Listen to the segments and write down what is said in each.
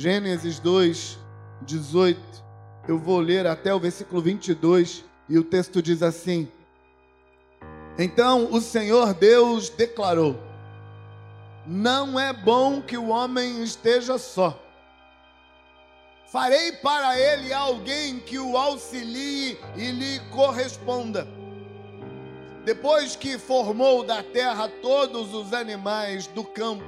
Gênesis 2, 18. Eu vou ler até o versículo 22 e o texto diz assim: Então o Senhor Deus declarou: Não é bom que o homem esteja só. Farei para ele alguém que o auxilie e lhe corresponda. Depois que formou da terra todos os animais do campo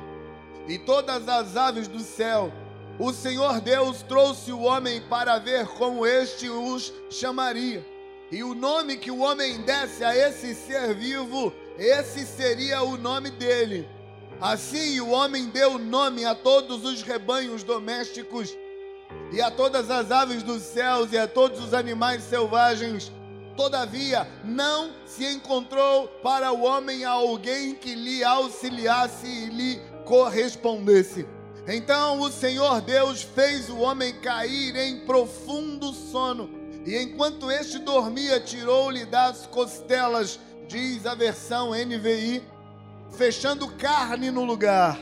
e todas as aves do céu, o Senhor Deus trouxe o homem para ver como este os chamaria. E o nome que o homem desse a esse ser vivo, esse seria o nome dele. Assim o homem deu nome a todos os rebanhos domésticos e a todas as aves dos céus e a todos os animais selvagens. Todavia, não se encontrou para o homem alguém que lhe auxiliasse e lhe correspondesse. Então o Senhor Deus fez o homem cair em profundo sono, e enquanto este dormia, tirou-lhe das costelas, diz a versão NVI, fechando carne no lugar.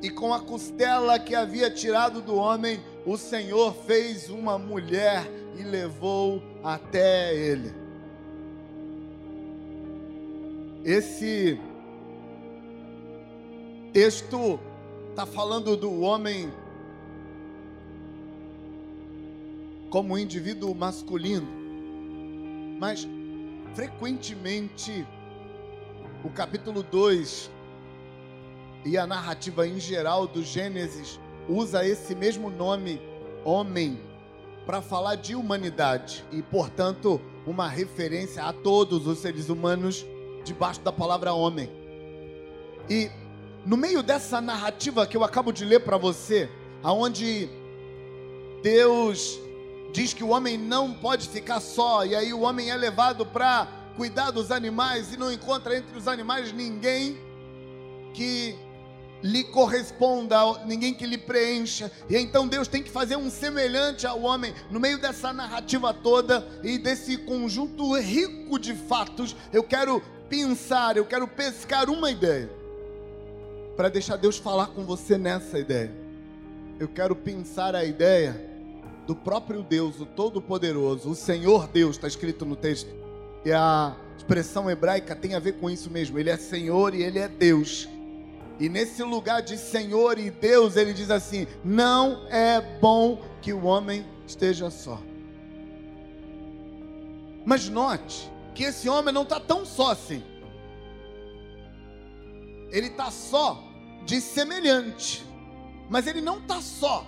E com a costela que havia tirado do homem, o Senhor fez uma mulher e levou até ele. Esse texto está falando do homem como um indivíduo masculino, mas frequentemente o capítulo 2 e a narrativa em geral do Gênesis usa esse mesmo nome, homem, para falar de humanidade e, portanto, uma referência a todos os seres humanos debaixo da palavra homem. E no meio dessa narrativa que eu acabo de ler para você, aonde Deus diz que o homem não pode ficar só, e aí o homem é levado para cuidar dos animais e não encontra entre os animais ninguém que lhe corresponda, ninguém que lhe preencha. E então Deus tem que fazer um semelhante ao homem no meio dessa narrativa toda e desse conjunto rico de fatos. Eu quero pensar, eu quero pescar uma ideia para deixar Deus falar com você nessa ideia. Eu quero pensar a ideia do próprio Deus, o Todo-Poderoso, o Senhor Deus, está escrito no texto. E a expressão hebraica tem a ver com isso mesmo. Ele é Senhor e Ele é Deus. E nesse lugar de Senhor e Deus, ele diz assim: não é bom que o homem esteja só. Mas note que esse homem não está tão só assim. Ele está só de semelhante, mas ele não está só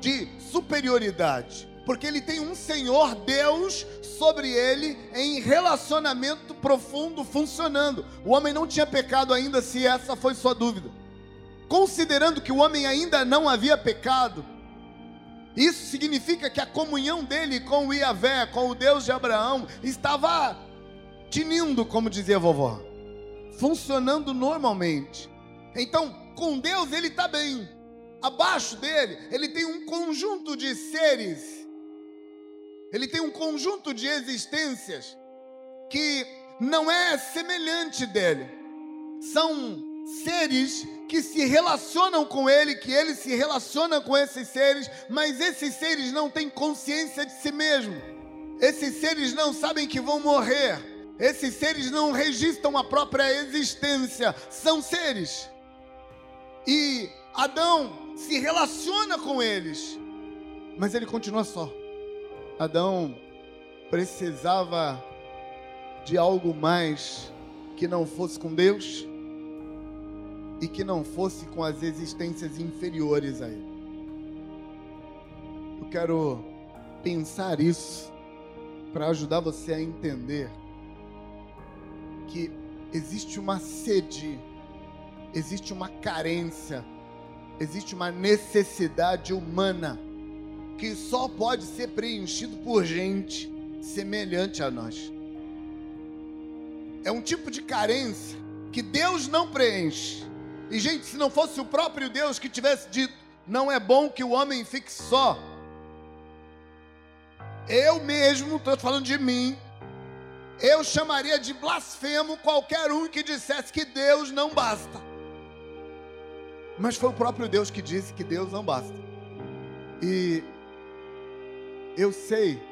de superioridade, porque ele tem um Senhor Deus sobre ele em relacionamento profundo funcionando. O homem não tinha pecado ainda, se essa foi sua dúvida. Considerando que o homem ainda não havia pecado, isso significa que a comunhão dele com o Iavé, com o Deus de Abraão, estava tinindo, como dizia a vovó, funcionando normalmente. Então, com Deus ele está bem. Abaixo dele, ele tem um conjunto de seres ele tem um conjunto de existências que não é semelhante dele. São seres que se relacionam com ele, que ele se relaciona com esses seres, mas esses seres não têm consciência de si mesmo. Esses seres não sabem que vão morrer. Esses seres não registram a própria existência. São seres. E Adão se relaciona com eles, mas ele continua só. Adão precisava de algo mais que não fosse com Deus e que não fosse com as existências inferiores a ele. Eu quero pensar isso para ajudar você a entender que existe uma sede, existe uma carência, existe uma necessidade humana que só pode ser preenchido por gente semelhante a nós. É um tipo de carência que Deus não preenche. E, gente, se não fosse o próprio Deus que tivesse dito, não é bom que o homem fique só. Eu mesmo, estou falando de mim, eu chamaria de blasfemo qualquer um que dissesse que Deus não basta. Mas foi o próprio Deus que disse que Deus não basta. E eu sei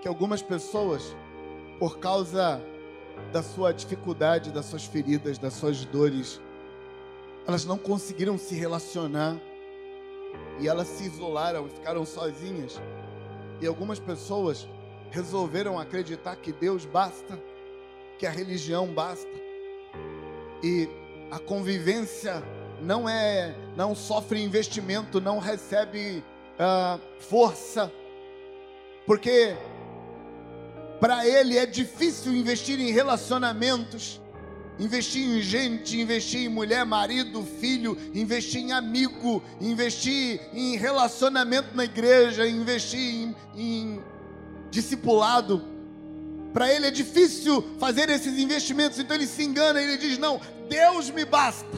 que algumas pessoas, por causa da sua dificuldade, das suas feridas, das suas dores, elas não conseguiram se relacionar e elas se isolaram e ficaram sozinhas. E algumas pessoas resolveram acreditar que Deus basta, que a religião basta. E a convivência não é, não sofre investimento, não recebe uh, força, porque para ele é difícil investir em relacionamentos, investir em gente, investir em mulher, marido, filho, investir em amigo, investir em relacionamento na igreja, investir em, em discipulado. Para ele é difícil fazer esses investimentos, então ele se engana, ele diz: Não, Deus me basta.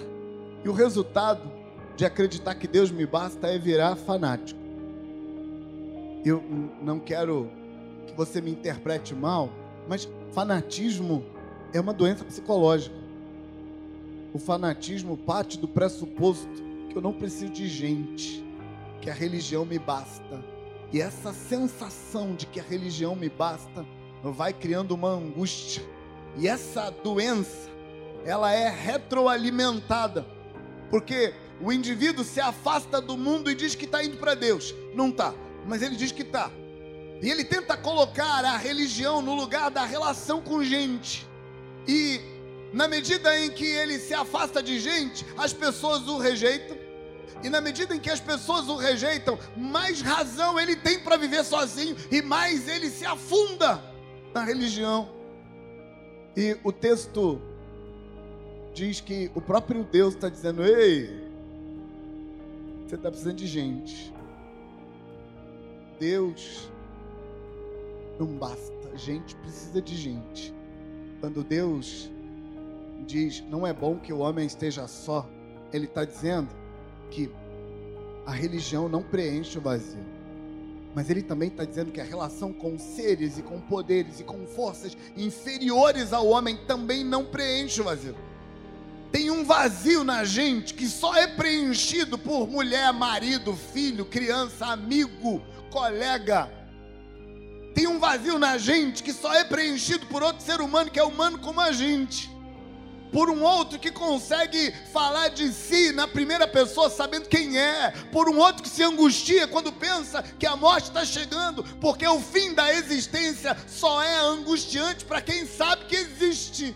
E o resultado de acreditar que Deus me basta é virar fanático. Eu não quero que você me interprete mal, mas fanatismo é uma doença psicológica. O fanatismo parte do pressuposto que eu não preciso de gente, que a religião me basta. E essa sensação de que a religião me basta vai criando uma angústia. E essa doença, ela é retroalimentada, porque o indivíduo se afasta do mundo e diz que está indo para Deus. Não está, mas ele diz que está. E ele tenta colocar a religião no lugar da relação com gente. E na medida em que ele se afasta de gente, as pessoas o rejeitam. E na medida em que as pessoas o rejeitam, mais razão ele tem para viver sozinho e mais ele se afunda na religião. E o texto diz que o próprio Deus está dizendo: Ei, você está precisando de gente. Deus não basta. Gente precisa de gente. Quando Deus diz, não é bom que o homem esteja só, Ele está dizendo que a religião não preenche o vazio. Mas Ele também está dizendo que a relação com seres e com poderes e com forças inferiores ao homem também não preenche o vazio. Tem um vazio na gente que só é preenchido por mulher, marido, filho, criança, amigo, colega tem um vazio na gente que só é preenchido por outro ser humano que é humano como a gente. Por um outro que consegue falar de si na primeira pessoa, sabendo quem é. Por um outro que se angustia quando pensa que a morte está chegando, porque o fim da existência só é angustiante para quem sabe que existe.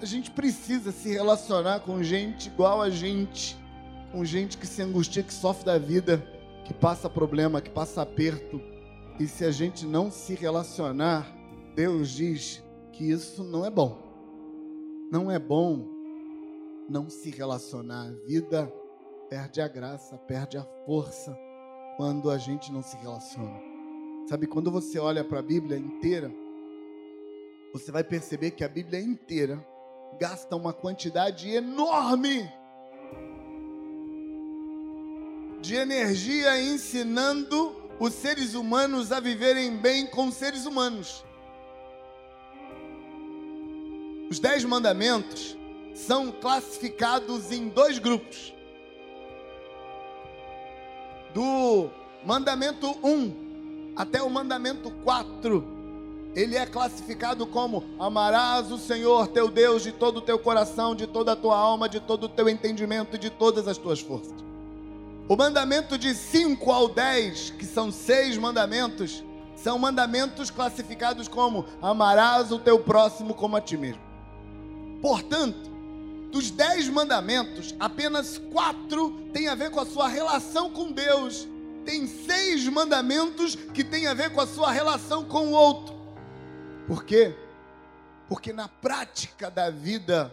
A gente precisa se relacionar com gente igual a gente, com gente que se angustia, que sofre da vida, que passa problema, que passa aperto e se a gente não se relacionar, Deus diz que isso não é bom. Não é bom não se relacionar. A vida perde a graça, perde a força quando a gente não se relaciona. Sabe, quando você olha para a Bíblia inteira, você vai perceber que a Bíblia inteira gasta uma quantidade enorme de energia ensinando os seres humanos a viverem bem com seres humanos. Os dez mandamentos são classificados em dois grupos. Do mandamento 1 até o mandamento 4, ele é classificado como: amarás o Senhor teu Deus de todo o teu coração, de toda a tua alma, de todo o teu entendimento e de todas as tuas forças. O mandamento de 5 ao 10, que são seis mandamentos, são mandamentos classificados como amarás o teu próximo como a ti mesmo. Portanto, dos dez mandamentos, apenas quatro têm a ver com a sua relação com Deus. Tem seis mandamentos que têm a ver com a sua relação com o outro. Por quê? Porque na prática da vida,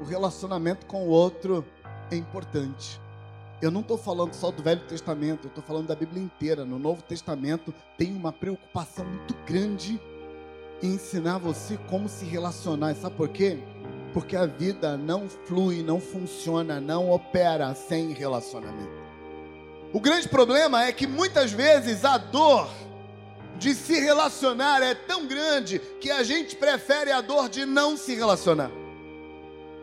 o relacionamento com o outro é importante. Eu não estou falando só do Velho Testamento, eu estou falando da Bíblia inteira. No Novo Testamento tem uma preocupação muito grande em ensinar você como se relacionar. Sabe por quê? Porque a vida não flui, não funciona, não opera sem relacionamento. O grande problema é que muitas vezes a dor de se relacionar é tão grande que a gente prefere a dor de não se relacionar.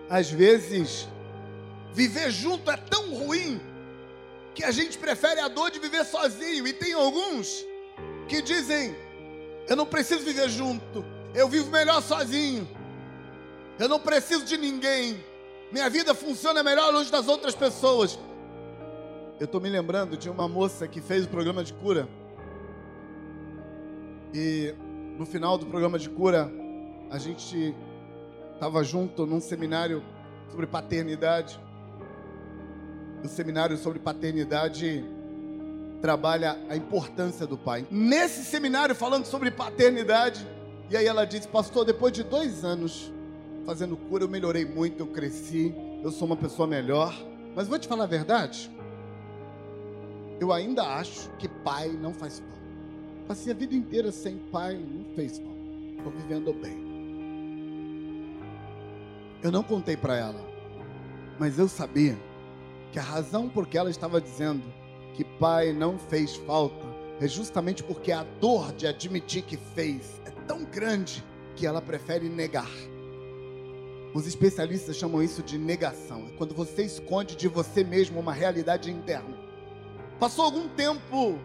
Às vezes, viver junto é tão ruim que a gente prefere a dor de viver sozinho. E tem alguns que dizem: eu não preciso viver junto, eu vivo melhor sozinho. Eu não preciso de ninguém. Minha vida funciona melhor longe das outras pessoas. Eu estou me lembrando de uma moça que fez o programa de cura. E no final do programa de cura, a gente estava junto num seminário sobre paternidade. O seminário sobre paternidade trabalha a importância do pai. Nesse seminário, falando sobre paternidade, e aí ela disse: Pastor, depois de dois anos fazendo cura, eu melhorei muito, eu cresci, eu sou uma pessoa melhor. Mas vou te falar a verdade, eu ainda acho que pai não faz falta. Passei a vida inteira sem pai, não fez falta. Estou vivendo bem. Eu não contei para ela, mas eu sabia que a razão por que ela estava dizendo que pai não fez falta é justamente porque a dor de admitir que fez é tão grande que ela prefere negar. Os especialistas chamam isso de negação. É quando você esconde de você mesmo uma realidade interna. Passou algum tempo,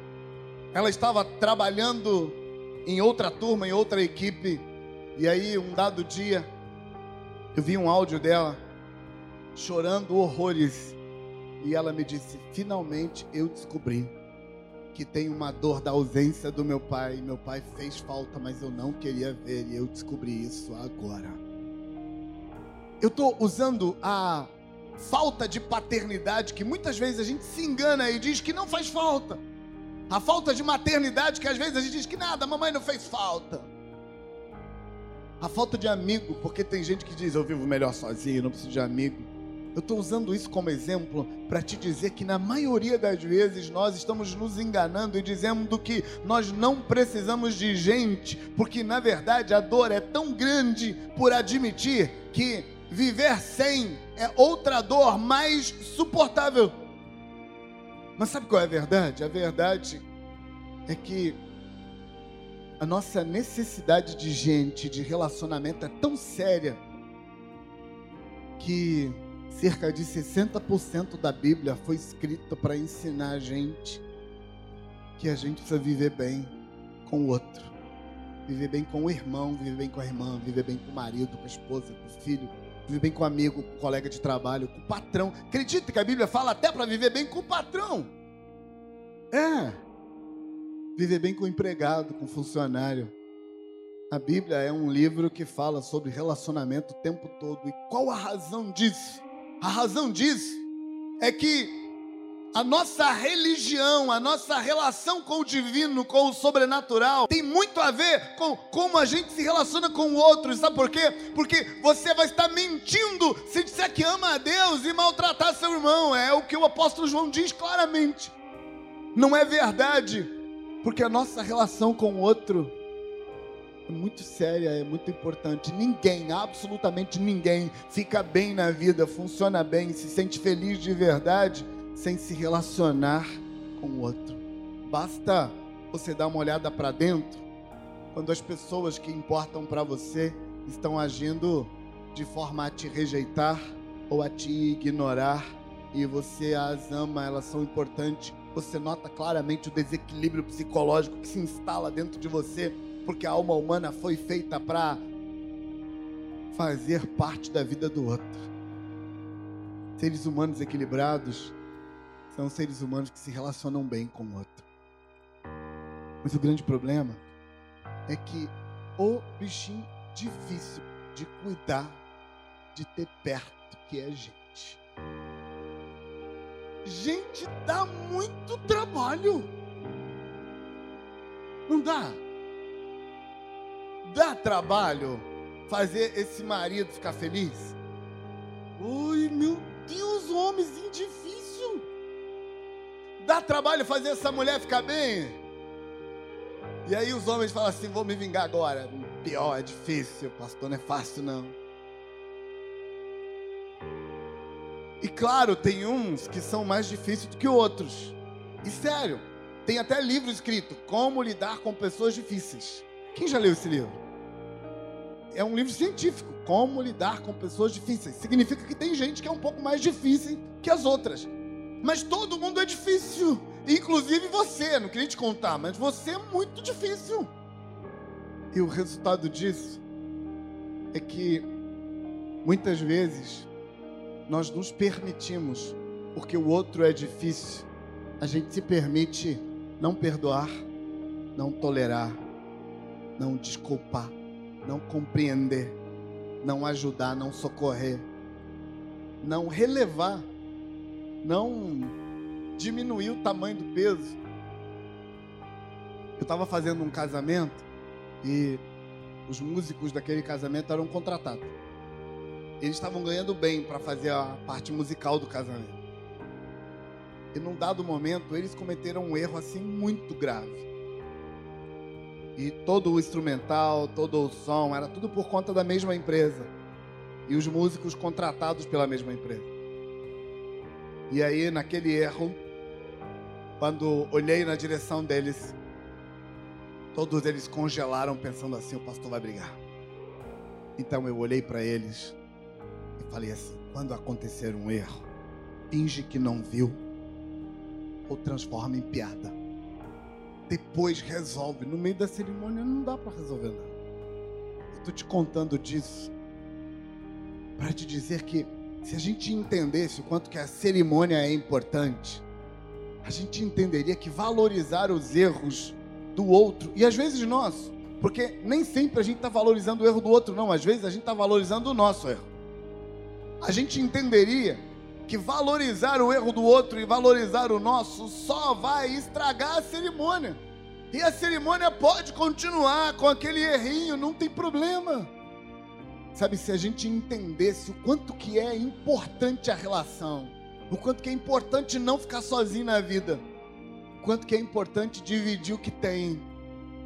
ela estava trabalhando em outra turma, em outra equipe, e aí um dado dia, eu vi um áudio dela chorando horrores, e ela me disse: Finalmente eu descobri que tem uma dor da ausência do meu pai. Meu pai fez falta, mas eu não queria ver, e eu descobri isso agora. Eu estou usando a falta de paternidade que muitas vezes a gente se engana e diz que não faz falta. A falta de maternidade que às vezes a gente diz que nada, a mamãe não fez falta. A falta de amigo, porque tem gente que diz eu vivo melhor sozinho, não preciso de amigo. Eu estou usando isso como exemplo para te dizer que na maioria das vezes nós estamos nos enganando e dizendo que nós não precisamos de gente, porque na verdade a dor é tão grande por admitir que Viver sem é outra dor mais suportável. Mas sabe qual é a verdade? A verdade é que a nossa necessidade de gente, de relacionamento é tão séria que cerca de 60% da Bíblia foi escrita para ensinar a gente que a gente precisa viver bem com o outro. Viver bem com o irmão, viver bem com a irmã, viver bem com o marido, com a esposa, com o filho, viver bem com um amigo, com um colega de trabalho, com o patrão. Acredita que a Bíblia fala até para viver bem com o patrão. É. Viver bem com o empregado, com o funcionário. A Bíblia é um livro que fala sobre relacionamento o tempo todo. E qual a razão disso? A razão disso é que a nossa religião, a nossa relação com o divino, com o sobrenatural, tem muito a ver com como a gente se relaciona com o outro. Sabe por quê? Porque você vai estar mentindo se disser que ama a Deus e maltratar seu irmão. É o que o apóstolo João diz claramente. Não é verdade, porque a nossa relação com o outro é muito séria, é muito importante. Ninguém, absolutamente ninguém, fica bem na vida, funciona bem, se sente feliz de verdade sem se relacionar com o outro. Basta você dar uma olhada para dentro quando as pessoas que importam para você estão agindo de forma a te rejeitar ou a te ignorar e você as ama, elas são importantes. Você nota claramente o desequilíbrio psicológico que se instala dentro de você, porque a alma humana foi feita para fazer parte da vida do outro. Seres humanos equilibrados são seres humanos que se relacionam bem com o outro. Mas o grande problema é que o bichinho difícil de cuidar, de ter perto, que é a gente. Gente, dá muito trabalho. Não dá? Dá trabalho fazer esse marido ficar feliz? Oi, meu Deus, homens difícil. Dá trabalho fazer essa mulher ficar bem? E aí os homens falam assim: vou me vingar agora. Pior, é difícil, pastor, não é fácil não. E claro, tem uns que são mais difíceis do que outros. E sério, tem até livro escrito: Como lidar com pessoas difíceis. Quem já leu esse livro? É um livro científico. Como lidar com pessoas difíceis. Significa que tem gente que é um pouco mais difícil que as outras. Mas todo mundo é difícil. Inclusive você, não queria te contar, mas você é muito difícil. E o resultado disso é que muitas vezes nós nos permitimos, porque o outro é difícil, a gente se permite não perdoar, não tolerar, não desculpar, não compreender, não ajudar, não socorrer, não relevar, não diminuir o tamanho do peso. Eu estava fazendo um casamento e os músicos daquele casamento eram contratados. Eles estavam ganhando bem para fazer a parte musical do casamento. E num dado momento, eles cometeram um erro assim muito grave. E todo o instrumental, todo o som, era tudo por conta da mesma empresa. E os músicos contratados pela mesma empresa. E aí, naquele erro, quando olhei na direção deles, todos eles congelaram, pensando assim: o pastor vai brigar. Então eu olhei para eles e falei assim: quando acontecer um erro, finge que não viu ou transforma em piada. Depois resolve. No meio da cerimônia não dá para resolver nada. Eu estou te contando disso para te dizer que se a gente entendesse o quanto que a cerimônia é importante, a gente entenderia que valorizar os erros do outro e às vezes nosso, porque nem sempre a gente está valorizando o erro do outro, não. Às vezes a gente está valorizando o nosso erro. A gente entenderia que valorizar o erro do outro e valorizar o nosso só vai estragar a cerimônia. E a cerimônia pode continuar com aquele errinho, não tem problema. Sabe, se a gente entendesse o quanto que é importante a relação, o quanto que é importante não ficar sozinho na vida, o quanto que é importante dividir o que tem,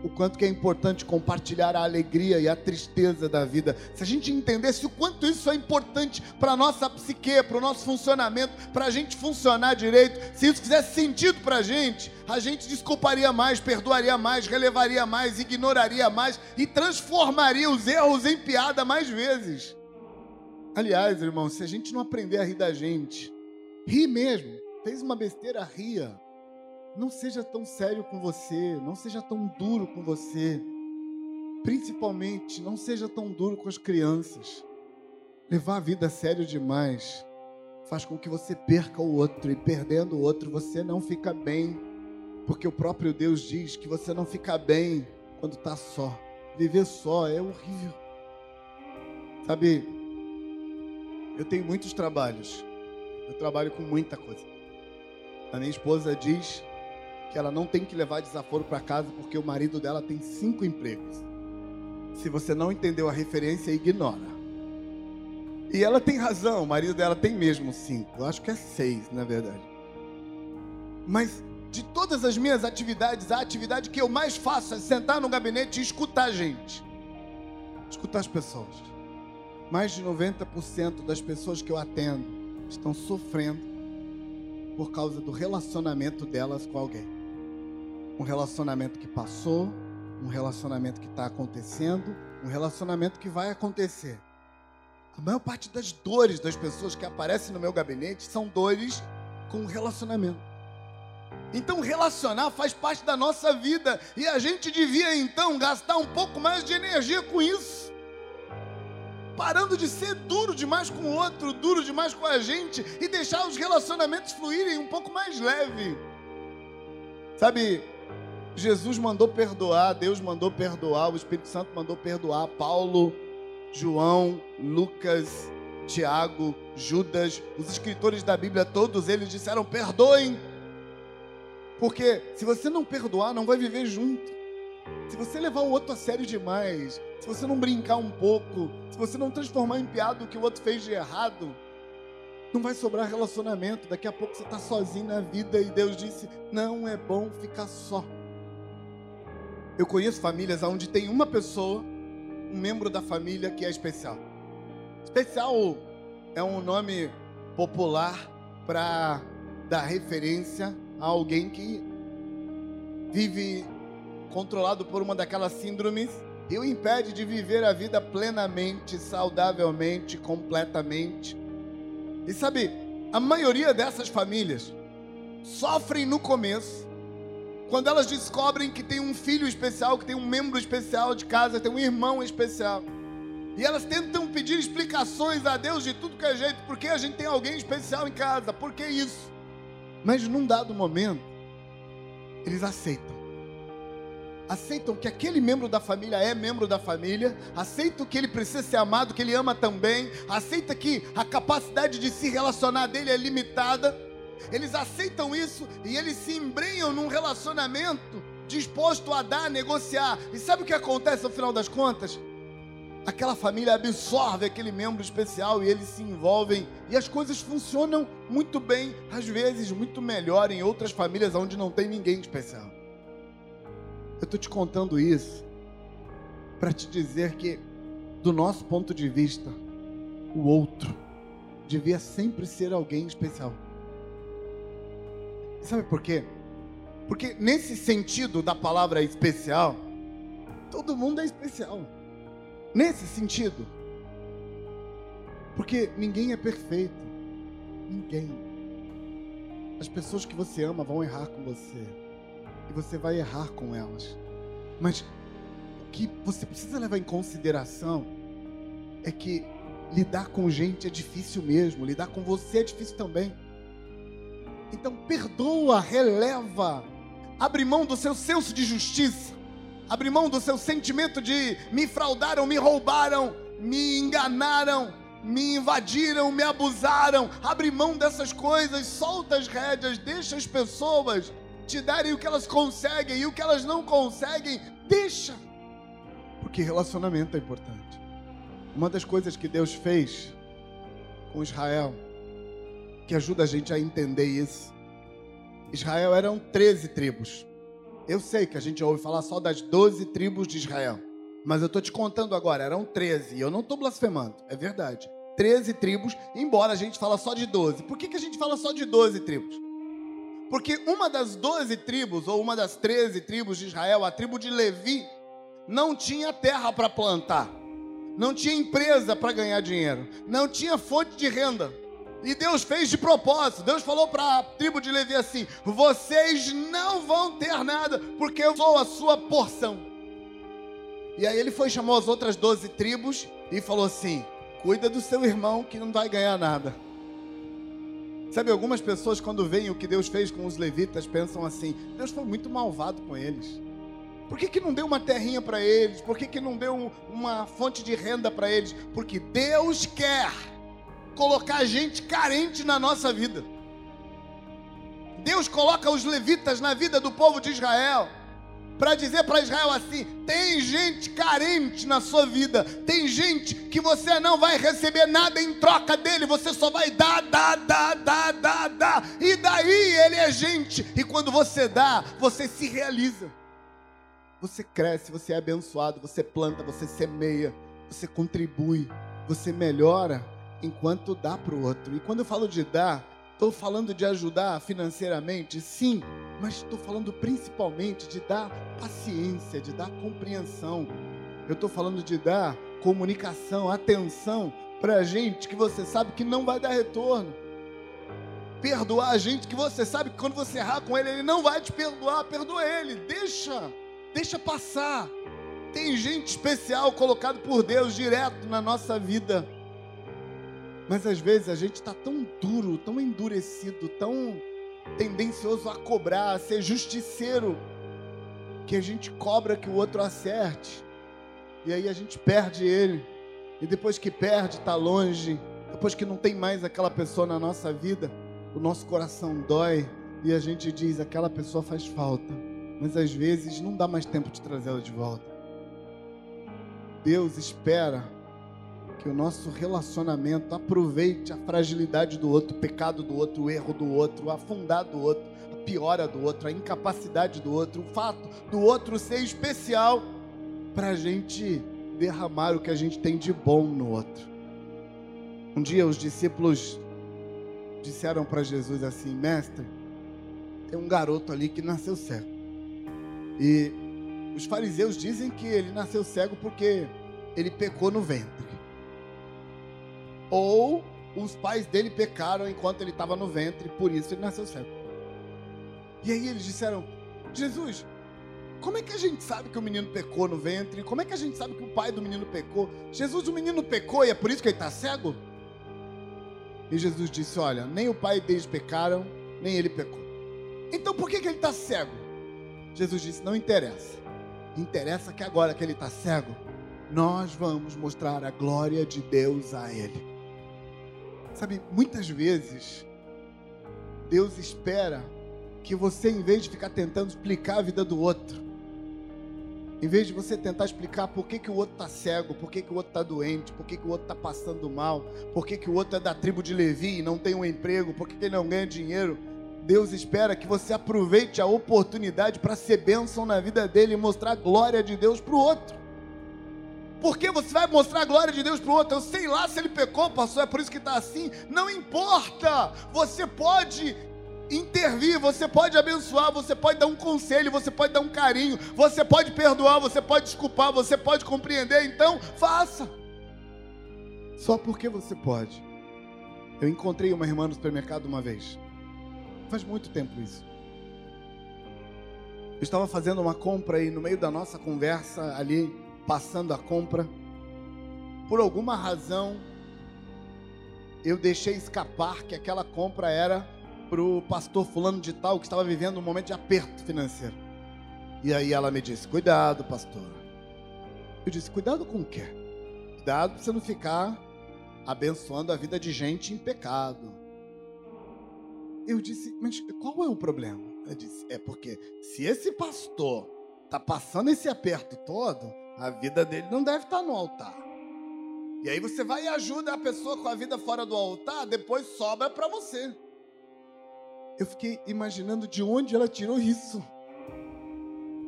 o quanto que é importante compartilhar a alegria e a tristeza da vida. Se a gente entendesse o quanto isso é importante para a nossa psique, para o nosso funcionamento, para a gente funcionar direito, se isso fizesse sentido para a gente, a gente desculparia mais, perdoaria mais, relevaria mais, ignoraria mais e transformaria os erros em piada mais vezes. Aliás, irmão, se a gente não aprender a rir da gente, ri mesmo, fez uma besteira, ria. Não seja tão sério com você, não seja tão duro com você. Principalmente, não seja tão duro com as crianças. Levar a vida a sério demais faz com que você perca o outro, e perdendo o outro, você não fica bem. Porque o próprio Deus diz que você não fica bem quando está só. Viver só é horrível. Sabe, eu tenho muitos trabalhos. Eu trabalho com muita coisa. A minha esposa diz que ela não tem que levar desaforo para casa porque o marido dela tem cinco empregos. Se você não entendeu a referência, ignora. E ela tem razão, o marido dela tem mesmo cinco. Acho que é seis, na verdade. Mas de todas as minhas atividades, a atividade que eu mais faço é sentar no gabinete e escutar gente. Escutar as pessoas. Mais de 90% das pessoas que eu atendo estão sofrendo por causa do relacionamento delas com alguém um relacionamento que passou, um relacionamento que está acontecendo, um relacionamento que vai acontecer. A maior parte das dores das pessoas que aparecem no meu gabinete são dores com relacionamento. Então, relacionar faz parte da nossa vida e a gente devia então gastar um pouco mais de energia com isso. Parando de ser duro demais com o outro, duro demais com a gente e deixar os relacionamentos fluírem um pouco mais leve. Sabe, Jesus mandou perdoar, Deus mandou perdoar, o Espírito Santo mandou perdoar Paulo, João, Lucas, Tiago, Judas, os escritores da Bíblia, todos eles disseram: perdoem. Porque se você não perdoar, não vai viver junto. Se você levar o outro a sério demais, se você não brincar um pouco, se você não transformar em piada o que o outro fez de errado, não vai sobrar relacionamento. Daqui a pouco você está sozinho na vida e Deus disse: não é bom ficar só. Eu conheço famílias onde tem uma pessoa, um membro da família que é especial. Especial é um nome popular para dar referência a alguém que vive controlado por uma daquelas síndromes e o impede de viver a vida plenamente, saudavelmente, completamente. E sabe, a maioria dessas famílias sofrem no começo, quando elas descobrem que tem um filho especial, que tem um membro especial de casa, tem um irmão especial. E elas tentam pedir explicações a Deus de tudo que é jeito, porque a gente tem alguém especial em casa, por que isso? Mas num dado momento, eles aceitam. Aceitam que aquele membro da família é membro da família, aceitam que ele precisa ser amado, que ele ama também, aceita que a capacidade de se relacionar dele é limitada eles aceitam isso e eles se embrenham num relacionamento disposto a dar, a negociar. E sabe o que acontece no final das contas? Aquela família absorve aquele membro especial e eles se envolvem e as coisas funcionam muito bem, às vezes muito melhor em outras famílias onde não tem ninguém especial. Eu estou te contando isso para te dizer que, do nosso ponto de vista, o outro devia sempre ser alguém especial. Sabe por quê? Porque nesse sentido da palavra especial, todo mundo é especial. Nesse sentido. Porque ninguém é perfeito. Ninguém. As pessoas que você ama vão errar com você. E você vai errar com elas. Mas o que você precisa levar em consideração é que lidar com gente é difícil mesmo. Lidar com você é difícil também. Então perdoa, releva, abre mão do seu senso de justiça, abre mão do seu sentimento de me fraudaram, me roubaram, me enganaram, me invadiram, me abusaram. Abre mão dessas coisas, solta as rédeas, deixa as pessoas te darem o que elas conseguem e o que elas não conseguem, deixa. Porque relacionamento é importante. Uma das coisas que Deus fez com Israel que ajuda a gente a entender isso. Israel eram 13 tribos. Eu sei que a gente ouve falar só das 12 tribos de Israel. Mas eu estou te contando agora, eram 13. E eu não estou blasfemando, é verdade. 13 tribos, embora a gente fala só de 12. Por que, que a gente fala só de 12 tribos? Porque uma das 12 tribos, ou uma das 13 tribos de Israel, a tribo de Levi, não tinha terra para plantar, não tinha empresa para ganhar dinheiro, não tinha fonte de renda. E Deus fez de propósito. Deus falou para a tribo de Levi assim: Vocês não vão ter nada, porque eu sou a sua porção. E aí ele foi chamou as outras doze tribos e falou assim: Cuida do seu irmão que não vai ganhar nada. Sabe, algumas pessoas, quando veem o que Deus fez com os levitas, pensam assim: Deus foi muito malvado com eles. Por que, que não deu uma terrinha para eles? Por que, que não deu uma fonte de renda para eles? Porque Deus quer colocar gente carente na nossa vida. Deus coloca os levitas na vida do povo de Israel para dizer para Israel assim: tem gente carente na sua vida, tem gente que você não vai receber nada em troca dele, você só vai dar, dar, dar, dar, dar, dar, e daí ele é gente, e quando você dá, você se realiza, você cresce, você é abençoado, você planta, você semeia, você contribui, você melhora enquanto dá para o outro. E quando eu falo de dar, estou falando de ajudar financeiramente, sim, mas estou falando principalmente de dar paciência, de dar compreensão. Eu estou falando de dar comunicação, atenção para gente que você sabe que não vai dar retorno. Perdoar a gente que você sabe que quando você errar com ele, ele não vai te perdoar. Perdoa ele, deixa, deixa passar. Tem gente especial colocado por Deus direto na nossa vida mas às vezes a gente está tão duro, tão endurecido, tão tendencioso a cobrar, a ser justiceiro, que a gente cobra que o outro acerte. E aí a gente perde ele. E depois que perde, está longe. Depois que não tem mais aquela pessoa na nossa vida, o nosso coração dói. E a gente diz: aquela pessoa faz falta. Mas às vezes não dá mais tempo de trazê-la de volta. Deus espera que o nosso relacionamento aproveite a fragilidade do outro, o pecado do outro, o erro do outro, o afundar do outro, a piora do outro, a incapacidade do outro, o fato do outro ser especial para a gente derramar o que a gente tem de bom no outro. Um dia os discípulos disseram para Jesus assim: Mestre, tem um garoto ali que nasceu cego. E os fariseus dizem que ele nasceu cego porque ele pecou no ventre ou os pais dele pecaram enquanto ele estava no ventre, por isso ele nasceu cego. E aí eles disseram: Jesus, como é que a gente sabe que o menino pecou no ventre? Como é que a gente sabe que o pai do menino pecou? Jesus, o menino pecou e é por isso que ele está cego? E Jesus disse: Olha, nem o pai deles pecaram, nem ele pecou. Então por que, que ele está cego? Jesus disse: Não interessa. Interessa que agora que ele está cego, nós vamos mostrar a glória de Deus a ele. Sabe, muitas vezes, Deus espera que você, em vez de ficar tentando explicar a vida do outro, em vez de você tentar explicar por que, que o outro está cego, por que, que o outro está doente, por que, que o outro está passando mal, por que, que o outro é da tribo de Levi e não tem um emprego, por que, que ele não ganha dinheiro, Deus espera que você aproveite a oportunidade para ser bênção na vida dele e mostrar a glória de Deus para o outro. Porque você vai mostrar a glória de Deus para o outro. Eu sei lá se ele pecou, pastor, é por isso que está assim. Não importa. Você pode intervir, você pode abençoar, você pode dar um conselho, você pode dar um carinho, você pode perdoar, você pode desculpar, você pode compreender. Então, faça. Só porque você pode. Eu encontrei uma irmã no supermercado uma vez. Faz muito tempo isso. Eu estava fazendo uma compra e no meio da nossa conversa ali, passando a compra, por alguma razão, eu deixei escapar que aquela compra era para o pastor fulano de tal que estava vivendo um momento de aperto financeiro. E aí ela me disse: Cuidado, pastor. Eu disse: Cuidado com o quê? Cuidado para você não ficar abençoando a vida de gente em pecado. Eu disse: Mas qual é o problema? Ela disse: É porque se esse pastor está passando esse aperto todo, a vida dele não deve estar tá no altar. E aí você vai e ajuda a pessoa com a vida fora do altar, depois sobra para você. Eu fiquei imaginando de onde ela tirou isso.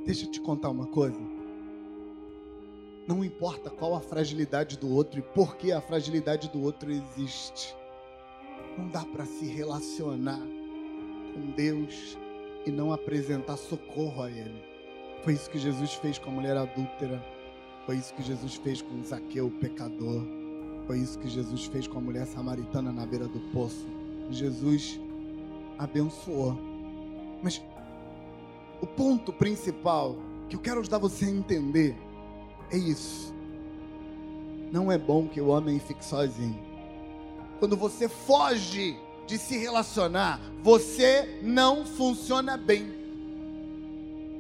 Deixa eu te contar uma coisa. Não importa qual a fragilidade do outro e por que a fragilidade do outro existe. Não dá para se relacionar com Deus e não apresentar socorro a Ele. Foi isso que Jesus fez com a mulher adúltera. Foi isso que Jesus fez com Zaqueu, o pecador. Foi isso que Jesus fez com a mulher samaritana na beira do poço. Jesus abençoou. Mas o ponto principal que eu quero ajudar você a entender é isso. Não é bom que o homem fique sozinho. Quando você foge de se relacionar, você não funciona bem.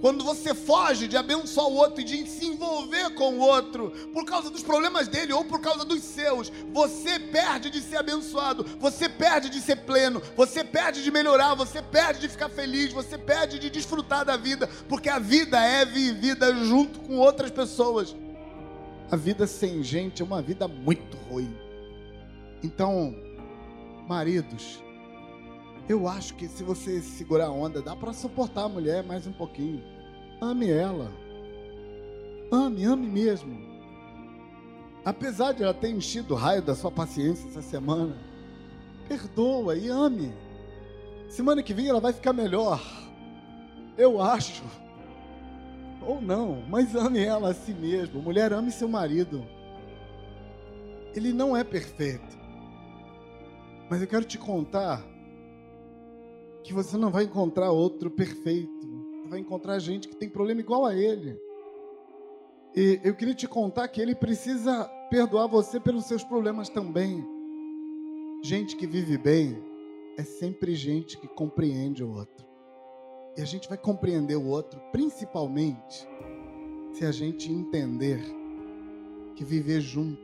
Quando você foge de abençoar o outro e de se envolver com o outro, por causa dos problemas dele ou por causa dos seus, você perde de ser abençoado, você perde de ser pleno, você perde de melhorar, você perde de ficar feliz, você perde de desfrutar da vida, porque a vida é vivida junto com outras pessoas. A vida sem gente é uma vida muito ruim. Então, maridos, eu acho que se você segurar a onda, dá para suportar a mulher mais um pouquinho. Ame ela. Ame, ame mesmo. Apesar de ela ter enchido o raio da sua paciência essa semana, perdoa e ame. Semana que vem ela vai ficar melhor. Eu acho. Ou não, mas ame ela a si mesmo. Mulher, ame seu marido. Ele não é perfeito. Mas eu quero te contar que você não vai encontrar outro perfeito. Você vai encontrar gente que tem problema igual a ele. E eu queria te contar que ele precisa perdoar você pelos seus problemas também. Gente que vive bem é sempre gente que compreende o outro. E a gente vai compreender o outro principalmente se a gente entender que viver junto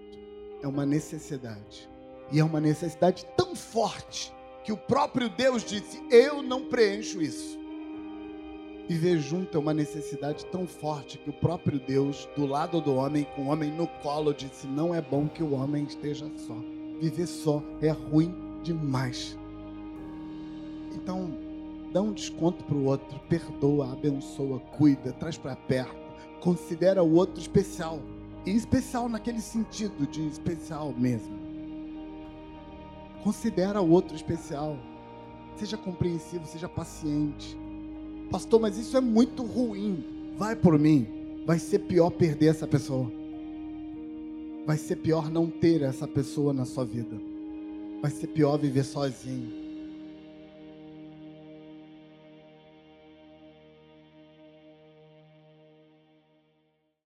é uma necessidade. E é uma necessidade tão forte que o próprio Deus disse: Eu não preencho isso. Viver junto é uma necessidade tão forte que o próprio Deus, do lado do homem, com o homem no colo, disse: Não é bom que o homem esteja só. Viver só é ruim demais. Então, dá um desconto para o outro, perdoa, abençoa, cuida, traz para perto, considera o outro especial. E especial naquele sentido de especial mesmo. Considera o outro especial. Seja compreensivo, seja paciente. Pastor, mas isso é muito ruim. Vai por mim. Vai ser pior perder essa pessoa. Vai ser pior não ter essa pessoa na sua vida. Vai ser pior viver sozinho.